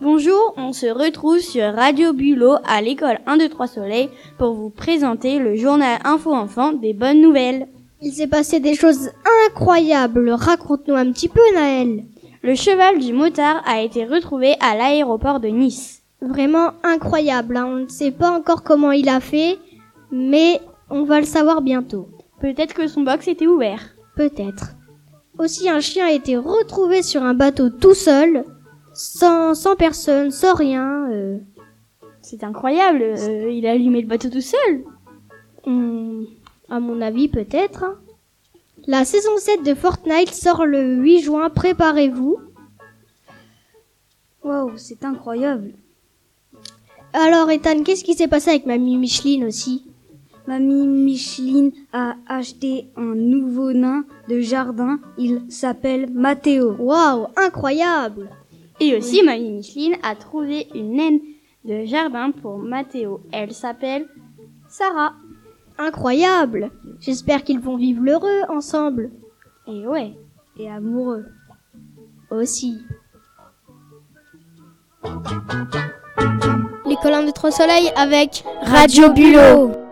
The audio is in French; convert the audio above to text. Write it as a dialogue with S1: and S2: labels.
S1: Bonjour, on se retrouve sur Radio Bulot à l'école 1, 2, 3 Soleil pour vous présenter le journal Info Enfant des bonnes nouvelles.
S2: Il s'est passé des choses incroyables. Raconte-nous un petit peu, Naël.
S1: Le cheval du motard a été retrouvé à l'aéroport de Nice.
S2: Vraiment incroyable. hein. On ne sait pas encore comment il a fait, mais on va le savoir bientôt.
S1: Peut-être que son box était ouvert.
S2: Peut-être. Aussi, un chien a été retrouvé sur un bateau tout seul, sans, sans personne, sans rien. euh.
S1: C'est incroyable, euh, il a allumé le bateau tout seul.
S2: Hmm, à mon avis, peut-être. hein. La saison 7 de Fortnite sort le 8 juin, préparez-vous.
S3: Waouh, c'est incroyable.
S2: Alors, Ethan, qu'est-ce qui s'est passé avec Mamie Micheline aussi?
S3: Mamie Micheline a acheté un nouveau nain de jardin. Il s'appelle Mathéo.
S2: Waouh, incroyable
S1: Et aussi, Mamie Micheline a trouvé une naine de jardin pour Mathéo. Elle s'appelle Sarah.
S2: Incroyable J'espère qu'ils vont vivre heureux ensemble.
S1: Et ouais.
S3: Et amoureux.
S2: Aussi. 1 de Trois Soleils avec
S1: Radio Bulot.